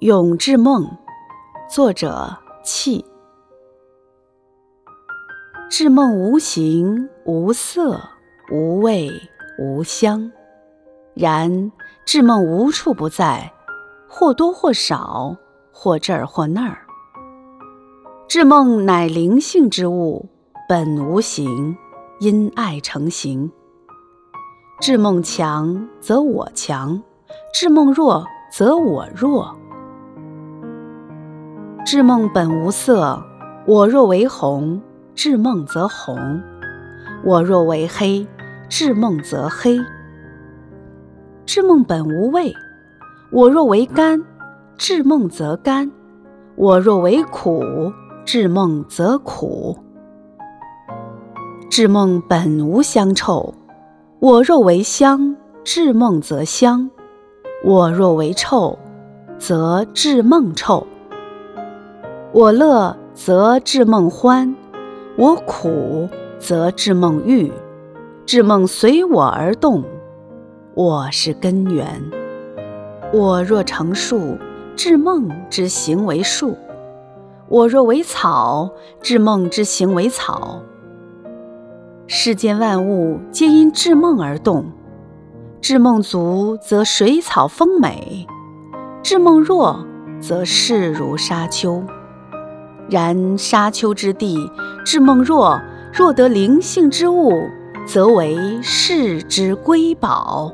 永志梦，作者气。志梦无形无色无味无香，然志梦无处不在，或多或少，或这儿或那儿。志梦乃灵性之物，本无形，因爱成形。志梦强则我强，志梦弱则我弱。志梦本无色，我若为红。至梦则红，我若为黑；至梦则黑。至梦本无味，我若为甘；至梦则甘，我若为苦；至梦则苦。至梦本无香臭，我若为香；至梦则香，我若为臭，则至梦臭。我乐则至梦欢。我苦则志梦郁，志梦随我而动，我是根源。我若成树，志梦之行为树；我若为草，志梦之行为草。世间万物皆因志梦而动，志梦足则水草丰美，志梦弱则势如沙丘。然沙丘之地，至梦若，若得灵性之物，则为世之瑰宝。